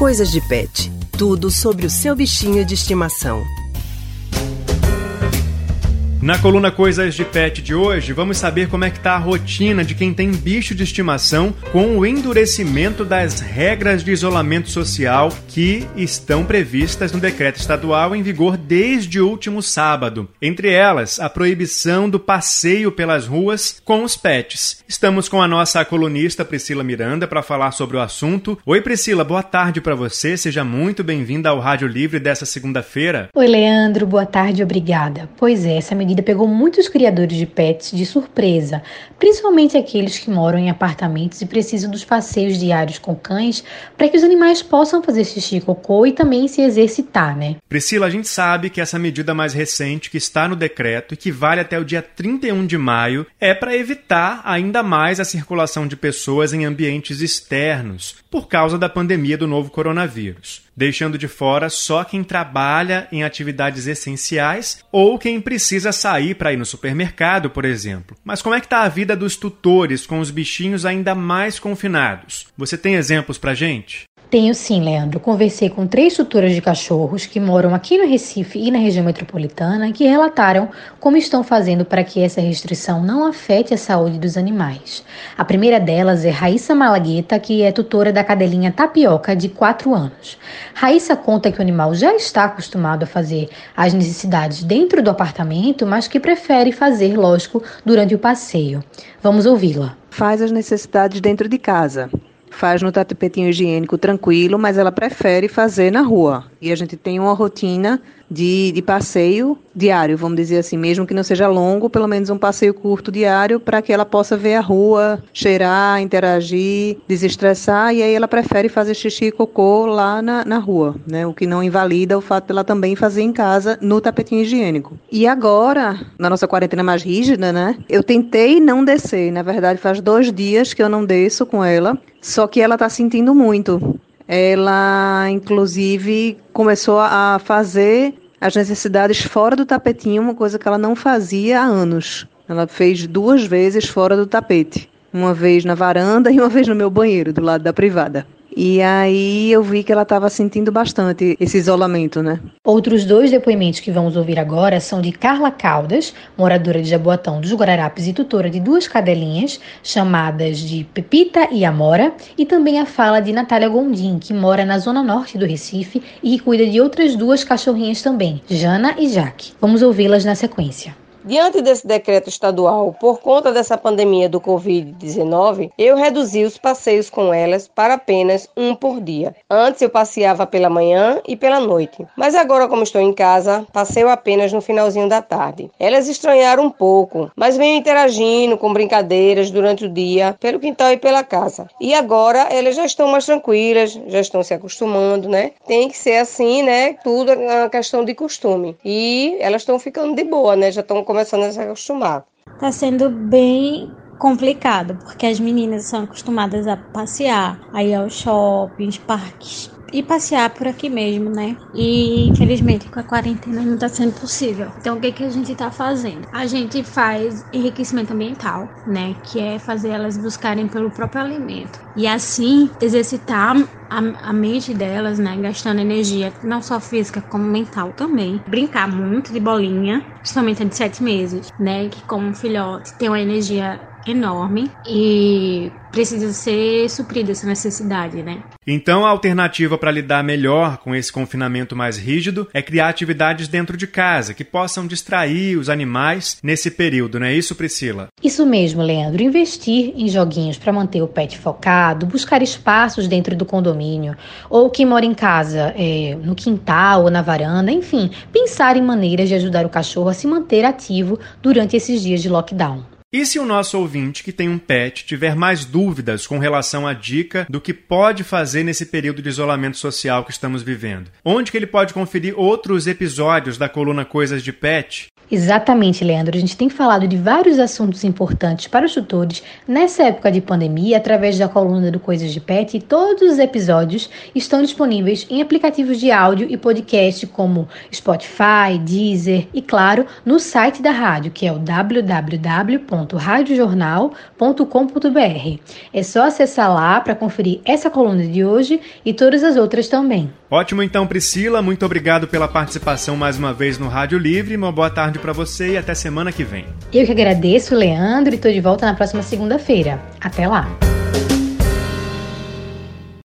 Coisas de Pet. Tudo sobre o seu bichinho de estimação. Na coluna Coisas de Pet de hoje, vamos saber como é que tá a rotina de quem tem bicho de estimação com o endurecimento das regras de isolamento social que estão previstas no decreto estadual em vigor desde o último sábado. Entre elas, a proibição do passeio pelas ruas com os pets. Estamos com a nossa colunista Priscila Miranda para falar sobre o assunto. Oi Priscila, boa tarde para você. Seja muito bem-vinda ao Rádio Livre dessa segunda-feira. Oi Leandro, boa tarde, obrigada. Pois é, essa medida medida pegou muitos criadores de pets de surpresa, principalmente aqueles que moram em apartamentos e precisam dos passeios diários com cães para que os animais possam fazer xixi e cocô e também se exercitar, né? Priscila, a gente sabe que essa medida mais recente que está no decreto e que vale até o dia 31 de maio é para evitar ainda mais a circulação de pessoas em ambientes externos por causa da pandemia do novo coronavírus deixando de fora só quem trabalha em atividades essenciais ou quem precisa sair para ir no supermercado, por exemplo. Mas como é que está a vida dos tutores com os bichinhos ainda mais confinados? Você tem exemplos para gente? Tenho sim, Leandro. Conversei com três tutoras de cachorros que moram aqui no Recife e na região metropolitana que relataram como estão fazendo para que essa restrição não afete a saúde dos animais. A primeira delas é Raíssa Malagueta, que é tutora da cadelinha Tapioca, de 4 anos. Raíssa conta que o animal já está acostumado a fazer as necessidades dentro do apartamento, mas que prefere fazer, lógico, durante o passeio. Vamos ouvi-la. Faz as necessidades dentro de casa faz no tapetinho higiênico tranquilo, mas ela prefere fazer na rua. E a gente tem uma rotina de, de passeio diário, vamos dizer assim, mesmo que não seja longo, pelo menos um passeio curto diário para que ela possa ver a rua, cheirar, interagir, desestressar, e aí ela prefere fazer xixi e cocô lá na, na rua, né? O que não invalida o fato dela também fazer em casa no tapetinho higiênico. E agora, na nossa quarentena mais rígida, né? Eu tentei não descer, na verdade faz dois dias que eu não desço com ela, só que ela está sentindo muito. Ela, inclusive, começou a fazer as necessidades fora do tapetinho, uma coisa que ela não fazia há anos. Ela fez duas vezes fora do tapete. Uma vez na varanda e uma vez no meu banheiro, do lado da privada. E aí eu vi que ela estava sentindo bastante esse isolamento, né? Outros dois depoimentos que vamos ouvir agora são de Carla Caldas, moradora de Jaboatão dos Guararapes e tutora de duas cadelinhas, chamadas de Pepita e Amora, e também a fala de Natália Gondim, que mora na zona norte do Recife e que cuida de outras duas cachorrinhas também, Jana e Jaque. Vamos ouvi-las na sequência. Diante desse decreto estadual, por conta dessa pandemia do Covid-19, eu reduzi os passeios com elas para apenas um por dia. Antes eu passeava pela manhã e pela noite, mas agora, como estou em casa, passeio apenas no finalzinho da tarde. Elas estranharam um pouco, mas venho interagindo com brincadeiras durante o dia pelo quintal e pela casa. E agora elas já estão mais tranquilas, já estão se acostumando, né? Tem que ser assim, né? Tudo é uma questão de costume. E elas estão ficando de boa, né? Já estão começando a se acostumar. Tá sendo bem complicado, porque as meninas são acostumadas a passear, a ir aos shoppings, parques e passear por aqui mesmo, né? E infelizmente com a quarentena não tá sendo possível. Então o que, que a gente tá fazendo? A gente faz enriquecimento ambiental, né? Que é fazer elas buscarem pelo próprio alimento. E assim exercitar a, mente delas, né? Gastando energia, não só física como mental também. Brincar muito de bolinha, principalmente de sete meses, né? Que como um filhote tem uma energia enorme e precisa ser suprida essa necessidade, né? Então, a alternativa para lidar melhor com esse confinamento mais rígido é criar atividades dentro de casa que possam distrair os animais nesse período, não é isso, Priscila? Isso mesmo, Leandro. Investir em joguinhos para manter o pet focado, buscar espaços dentro do condomínio, ou quem mora em casa, é, no quintal ou na varanda, enfim, pensar em maneiras de ajudar o cachorro a se manter ativo durante esses dias de lockdown. E se o nosso ouvinte que tem um pet tiver mais dúvidas com relação à dica do que pode fazer nesse período de isolamento social que estamos vivendo? Onde que ele pode conferir outros episódios da coluna Coisas de Pet? Exatamente, Leandro. A gente tem falado de vários assuntos importantes para os tutores nessa época de pandemia através da coluna do Coisas de Pet e todos os episódios estão disponíveis em aplicativos de áudio e podcast como Spotify, Deezer e, claro, no site da rádio, que é o www www.radiojornal.com.br. É só acessar lá para conferir essa coluna de hoje e todas as outras também. Ótimo então, Priscila, muito obrigado pela participação mais uma vez no Rádio Livre. Uma boa tarde para você e até semana que vem. Eu que agradeço, Leandro, e estou de volta na próxima segunda-feira. Até lá.